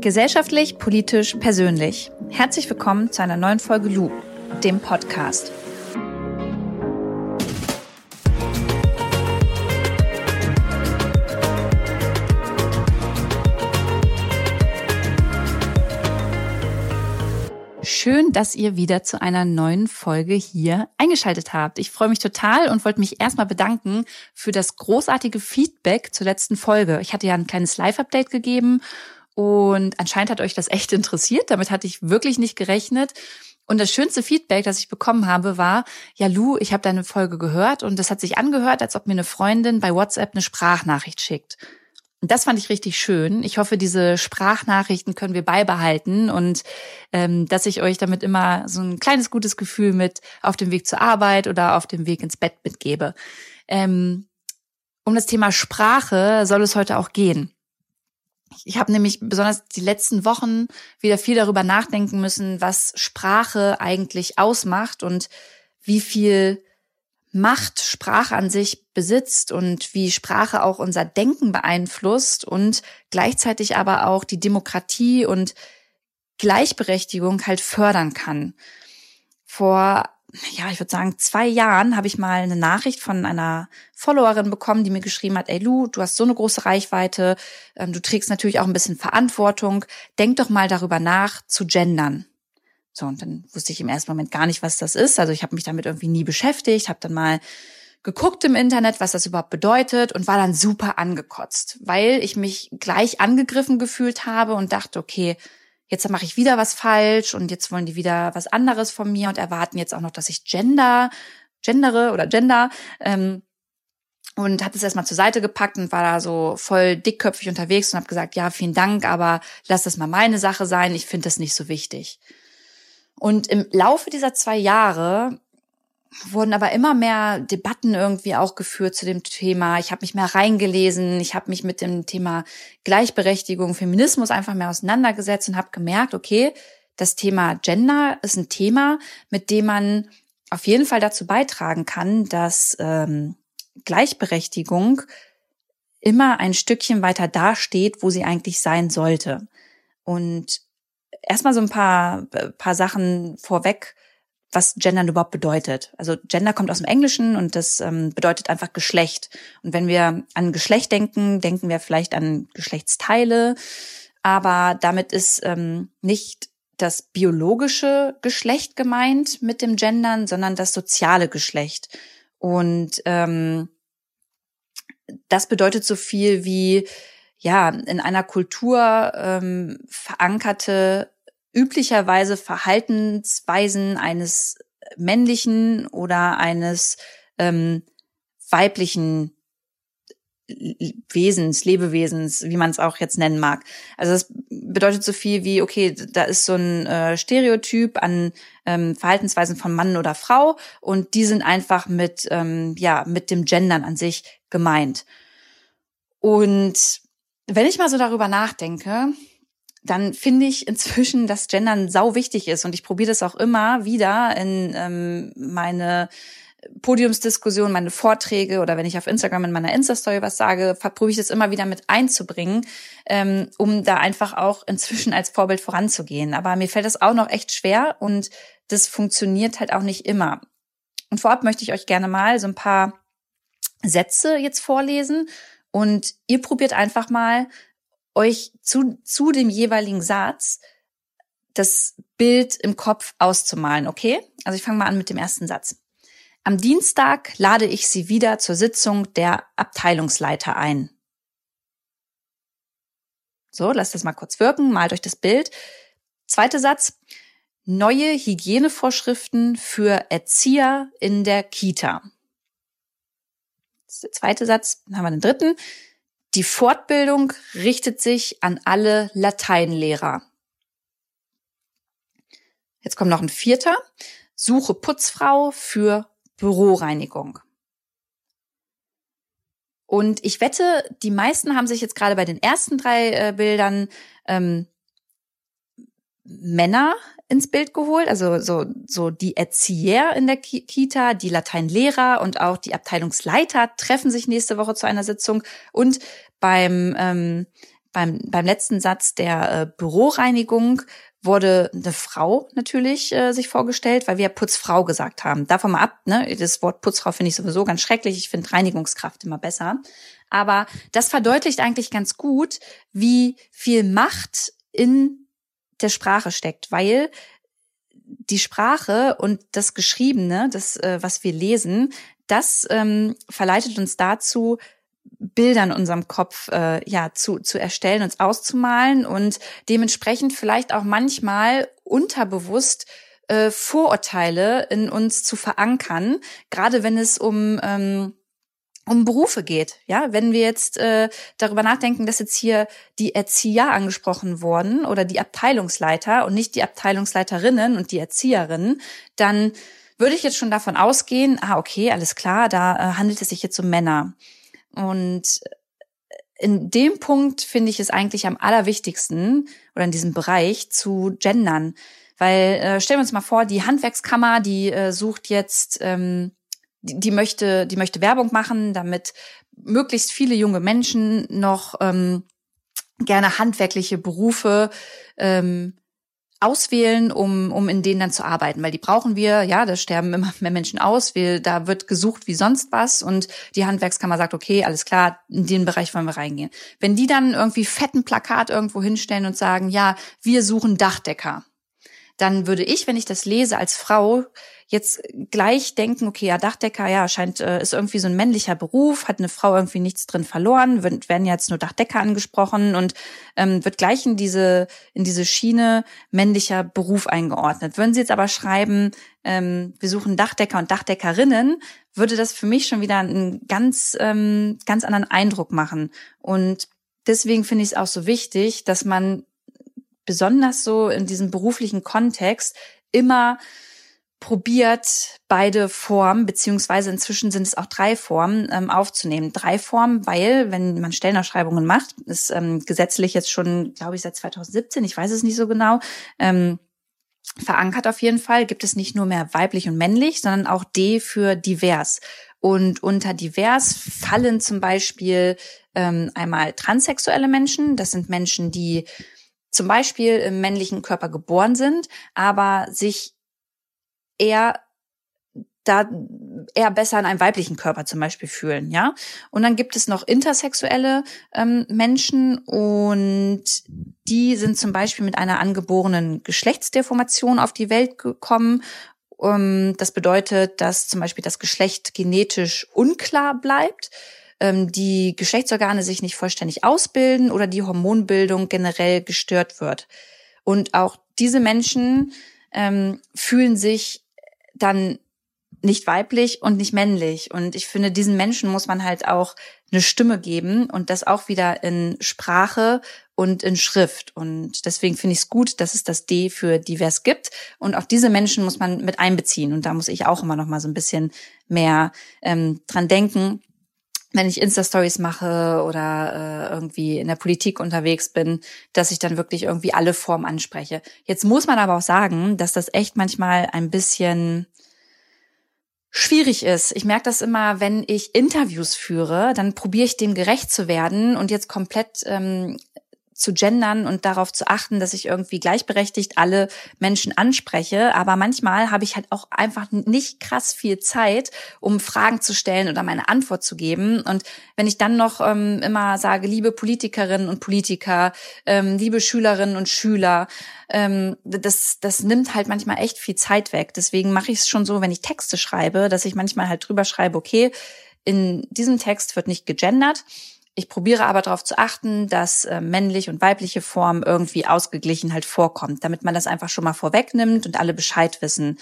Gesellschaftlich, politisch, persönlich. Herzlich willkommen zu einer neuen Folge Lu, dem Podcast. Schön, dass ihr wieder zu einer neuen Folge hier eingeschaltet habt. Ich freue mich total und wollte mich erstmal bedanken für das großartige Feedback zur letzten Folge. Ich hatte ja ein kleines Live-Update gegeben und anscheinend hat euch das echt interessiert. Damit hatte ich wirklich nicht gerechnet. Und das schönste Feedback, das ich bekommen habe, war, ja Lu, ich habe deine Folge gehört und das hat sich angehört, als ob mir eine Freundin bei WhatsApp eine Sprachnachricht schickt. Und das fand ich richtig schön. Ich hoffe, diese Sprachnachrichten können wir beibehalten und ähm, dass ich euch damit immer so ein kleines gutes Gefühl mit auf dem Weg zur Arbeit oder auf dem Weg ins Bett mitgebe. Ähm, um das Thema Sprache soll es heute auch gehen. Ich habe nämlich besonders die letzten Wochen wieder viel darüber nachdenken müssen, was Sprache eigentlich ausmacht und wie viel Macht Sprache an sich besitzt und wie Sprache auch unser Denken beeinflusst und gleichzeitig aber auch die Demokratie und Gleichberechtigung halt fördern kann. Vor ja, ich würde sagen, zwei Jahren habe ich mal eine Nachricht von einer Followerin bekommen, die mir geschrieben hat, ey Lu, du hast so eine große Reichweite, ähm, du trägst natürlich auch ein bisschen Verantwortung, denk doch mal darüber nach, zu gendern. So, und dann wusste ich im ersten Moment gar nicht, was das ist. Also ich habe mich damit irgendwie nie beschäftigt, habe dann mal geguckt im Internet, was das überhaupt bedeutet und war dann super angekotzt, weil ich mich gleich angegriffen gefühlt habe und dachte, okay, jetzt mache ich wieder was falsch und jetzt wollen die wieder was anderes von mir und erwarten jetzt auch noch, dass ich Gender, gendere oder Gender. Ähm, und habe es erstmal zur Seite gepackt und war da so voll dickköpfig unterwegs und habe gesagt, ja, vielen Dank, aber lass das mal meine Sache sein, ich finde das nicht so wichtig. Und im Laufe dieser zwei Jahre wurden aber immer mehr Debatten irgendwie auch geführt zu dem Thema. Ich habe mich mehr reingelesen, ich habe mich mit dem Thema Gleichberechtigung, Feminismus einfach mehr auseinandergesetzt und habe gemerkt, okay, das Thema Gender ist ein Thema, mit dem man auf jeden Fall dazu beitragen kann, dass ähm, Gleichberechtigung immer ein Stückchen weiter dasteht, wo sie eigentlich sein sollte. Und erstmal so ein paar, äh, paar Sachen vorweg was Gendern überhaupt bedeutet. Also Gender kommt aus dem Englischen und das ähm, bedeutet einfach Geschlecht. Und wenn wir an Geschlecht denken, denken wir vielleicht an Geschlechtsteile, aber damit ist ähm, nicht das biologische Geschlecht gemeint mit dem Gendern, sondern das soziale Geschlecht. Und ähm, das bedeutet so viel wie ja in einer Kultur ähm, verankerte üblicherweise Verhaltensweisen eines männlichen oder eines ähm, weiblichen Wesens, Lebewesens, wie man es auch jetzt nennen mag. Also das bedeutet so viel wie, okay, da ist so ein äh, Stereotyp an ähm, Verhaltensweisen von Mann oder Frau und die sind einfach mit, ähm, ja, mit dem Gendern an sich gemeint. Und wenn ich mal so darüber nachdenke, dann finde ich inzwischen, dass Gendern sau wichtig ist und ich probiere das auch immer wieder in ähm, meine Podiumsdiskussion, meine Vorträge oder wenn ich auf Instagram in meiner Insta-Story was sage, probiere ich das immer wieder mit einzubringen, ähm, um da einfach auch inzwischen als Vorbild voranzugehen. Aber mir fällt das auch noch echt schwer und das funktioniert halt auch nicht immer. Und vorab möchte ich euch gerne mal so ein paar Sätze jetzt vorlesen und ihr probiert einfach mal euch zu, zu dem jeweiligen Satz das Bild im Kopf auszumalen, okay? Also ich fange mal an mit dem ersten Satz. Am Dienstag lade ich Sie wieder zur Sitzung der Abteilungsleiter ein. So, lasst das mal kurz wirken, malt euch das Bild. Zweiter Satz. Neue Hygienevorschriften für Erzieher in der Kita. Das ist der zweite Satz. Dann haben wir den dritten. Die Fortbildung richtet sich an alle Lateinlehrer. Jetzt kommt noch ein vierter. Suche Putzfrau für Büroreinigung. Und ich wette, die meisten haben sich jetzt gerade bei den ersten drei äh, Bildern ähm, Männer ins Bild geholt, also so, so die Erzieher in der Kita, die Lateinlehrer und auch die Abteilungsleiter treffen sich nächste Woche zu einer Sitzung und beim ähm, beim, beim letzten Satz der äh, Büroreinigung wurde eine Frau natürlich äh, sich vorgestellt, weil wir Putzfrau gesagt haben. Davon mal ab, ne? Das Wort Putzfrau finde ich sowieso ganz schrecklich. Ich finde Reinigungskraft immer besser. Aber das verdeutlicht eigentlich ganz gut, wie viel Macht in der Sprache steckt, weil die Sprache und das Geschriebene, das, äh, was wir lesen, das ähm, verleitet uns dazu, Bilder in unserem Kopf äh, ja zu, zu erstellen, uns auszumalen und dementsprechend vielleicht auch manchmal unterbewusst äh, Vorurteile in uns zu verankern, gerade wenn es um ähm, um Berufe geht. Ja, wenn wir jetzt äh, darüber nachdenken, dass jetzt hier die Erzieher angesprochen wurden oder die Abteilungsleiter und nicht die Abteilungsleiterinnen und die Erzieherinnen, dann würde ich jetzt schon davon ausgehen, ah, okay, alles klar, da äh, handelt es sich jetzt um Männer. Und in dem Punkt finde ich es eigentlich am allerwichtigsten oder in diesem Bereich zu gendern. Weil äh, stellen wir uns mal vor, die Handwerkskammer, die äh, sucht jetzt, ähm, die, die möchte, die möchte Werbung machen, damit möglichst viele junge Menschen noch ähm, gerne handwerkliche Berufe ähm, auswählen, um, um in denen dann zu arbeiten, weil die brauchen wir, ja, da sterben immer mehr Menschen aus, wir, da wird gesucht wie sonst was. Und die Handwerkskammer sagt, okay, alles klar, in den Bereich wollen wir reingehen. Wenn die dann irgendwie fetten Plakat irgendwo hinstellen und sagen, ja, wir suchen Dachdecker, dann würde ich, wenn ich das lese als Frau, jetzt gleich denken, okay, ja, Dachdecker, ja, scheint, äh, ist irgendwie so ein männlicher Beruf, hat eine Frau irgendwie nichts drin verloren, werden jetzt nur Dachdecker angesprochen und ähm, wird gleich in diese, in diese Schiene männlicher Beruf eingeordnet. Würden Sie jetzt aber schreiben, ähm, wir suchen Dachdecker und Dachdeckerinnen, würde das für mich schon wieder einen ganz, ähm, ganz anderen Eindruck machen. Und deswegen finde ich es auch so wichtig, dass man besonders so in diesem beruflichen Kontext immer probiert, beide Formen, beziehungsweise inzwischen sind es auch drei Formen, ähm, aufzunehmen. Drei Formen, weil, wenn man Stellenausschreibungen macht, ist ähm, gesetzlich jetzt schon, glaube ich, seit 2017, ich weiß es nicht so genau, ähm, verankert auf jeden Fall, gibt es nicht nur mehr weiblich und männlich, sondern auch D für divers. Und unter divers fallen zum Beispiel ähm, einmal transsexuelle Menschen, das sind Menschen, die zum Beispiel im männlichen Körper geboren sind, aber sich eher da eher besser in einem weiblichen Körper zum Beispiel fühlen, ja. Und dann gibt es noch intersexuelle ähm, Menschen und die sind zum Beispiel mit einer angeborenen Geschlechtsdeformation auf die Welt gekommen. Ähm, das bedeutet, dass zum Beispiel das Geschlecht genetisch unklar bleibt, ähm, die Geschlechtsorgane sich nicht vollständig ausbilden oder die Hormonbildung generell gestört wird. Und auch diese Menschen ähm, fühlen sich dann nicht weiblich und nicht männlich. Und ich finde, diesen Menschen muss man halt auch eine Stimme geben und das auch wieder in Sprache und in Schrift. Und deswegen finde ich es gut, dass es das D für divers gibt. Und auch diese Menschen muss man mit einbeziehen. Und da muss ich auch immer noch mal so ein bisschen mehr ähm, dran denken, wenn ich Insta-Stories mache oder äh, irgendwie in der Politik unterwegs bin, dass ich dann wirklich irgendwie alle Formen anspreche. Jetzt muss man aber auch sagen, dass das echt manchmal ein bisschen schwierig ist. Ich merke das immer, wenn ich Interviews führe, dann probiere ich dem gerecht zu werden und jetzt komplett ähm, zu gendern und darauf zu achten, dass ich irgendwie gleichberechtigt alle Menschen anspreche. Aber manchmal habe ich halt auch einfach nicht krass viel Zeit, um Fragen zu stellen oder meine Antwort zu geben. Und wenn ich dann noch ähm, immer sage, liebe Politikerinnen und Politiker, ähm, liebe Schülerinnen und Schüler, ähm, das, das nimmt halt manchmal echt viel Zeit weg. Deswegen mache ich es schon so, wenn ich Texte schreibe, dass ich manchmal halt drüber schreibe, okay, in diesem Text wird nicht gegendert ich probiere aber darauf zu achten, dass äh, männliche und weibliche Form irgendwie ausgeglichen halt vorkommt, damit man das einfach schon mal vorwegnimmt und alle Bescheid wissen.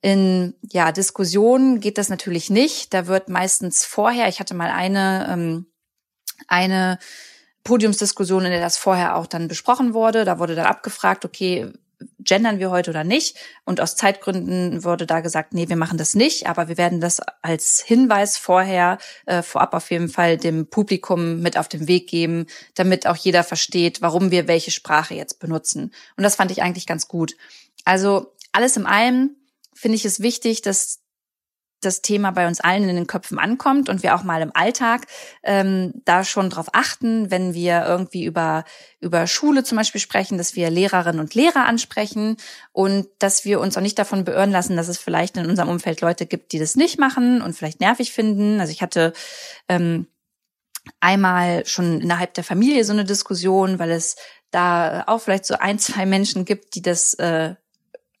In ja Diskussionen geht das natürlich nicht. Da wird meistens vorher, ich hatte mal eine ähm, eine Podiumsdiskussion, in der das vorher auch dann besprochen wurde. Da wurde dann abgefragt, okay, gendern wir heute oder nicht. Und aus Zeitgründen wurde da gesagt, nee, wir machen das nicht, aber wir werden das als Hinweis vorher, äh, vorab auf jeden Fall dem Publikum mit auf den Weg geben, damit auch jeder versteht, warum wir welche Sprache jetzt benutzen. Und das fand ich eigentlich ganz gut. Also alles in allem finde ich es wichtig, dass das Thema bei uns allen in den Köpfen ankommt und wir auch mal im Alltag ähm, da schon drauf achten, wenn wir irgendwie über über Schule zum Beispiel sprechen, dass wir Lehrerinnen und Lehrer ansprechen und dass wir uns auch nicht davon beirren lassen, dass es vielleicht in unserem Umfeld Leute gibt, die das nicht machen und vielleicht nervig finden. Also ich hatte ähm, einmal schon innerhalb der Familie so eine Diskussion, weil es da auch vielleicht so ein, zwei Menschen gibt, die das äh,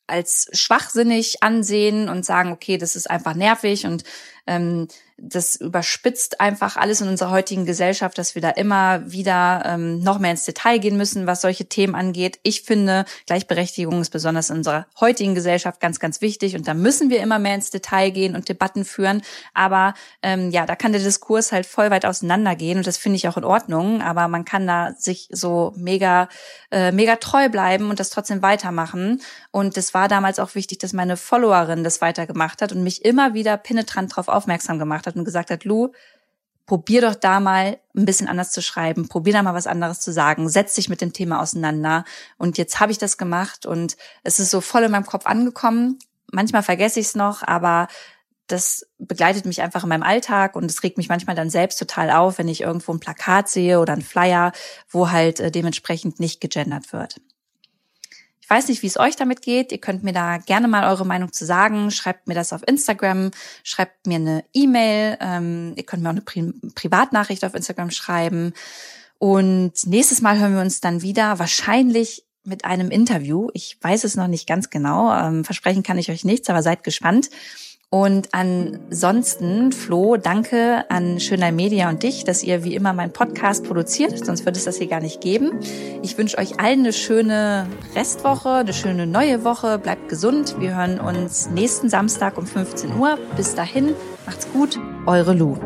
als schwachsinnig ansehen und sagen, okay, das ist einfach nervig und ähm, das überspitzt einfach alles in unserer heutigen Gesellschaft, dass wir da immer wieder ähm, noch mehr ins Detail gehen müssen, was solche Themen angeht. Ich finde, Gleichberechtigung ist besonders in unserer heutigen Gesellschaft ganz, ganz wichtig und da müssen wir immer mehr ins Detail gehen und Debatten führen. Aber ähm, ja, da kann der Diskurs halt voll weit auseinandergehen und das finde ich auch in Ordnung. Aber man kann da sich so mega, äh, mega treu bleiben und das trotzdem weitermachen. Und es war damals auch wichtig, dass meine Followerin das weitergemacht hat und mich immer wieder penetrant darauf aufmerksam gemacht hat und gesagt hat, Lou, probier doch da mal ein bisschen anders zu schreiben, probier da mal was anderes zu sagen, setz dich mit dem Thema auseinander. Und jetzt habe ich das gemacht und es ist so voll in meinem Kopf angekommen. Manchmal vergesse ich es noch, aber das begleitet mich einfach in meinem Alltag und es regt mich manchmal dann selbst total auf, wenn ich irgendwo ein Plakat sehe oder ein Flyer, wo halt äh, dementsprechend nicht gegendert wird. Ich weiß nicht, wie es euch damit geht. Ihr könnt mir da gerne mal eure Meinung zu sagen. Schreibt mir das auf Instagram, schreibt mir eine E-Mail. Ähm, ihr könnt mir auch eine Pri Privatnachricht auf Instagram schreiben. Und nächstes Mal hören wir uns dann wieder, wahrscheinlich mit einem Interview. Ich weiß es noch nicht ganz genau. Ähm, versprechen kann ich euch nichts, aber seid gespannt. Und ansonsten, Flo, danke an Schöner Media und dich, dass ihr wie immer meinen Podcast produziert, sonst würde es das hier gar nicht geben. Ich wünsche euch allen eine schöne Restwoche, eine schöne neue Woche. Bleibt gesund. Wir hören uns nächsten Samstag um 15 Uhr. Bis dahin, macht's gut. Eure Lu.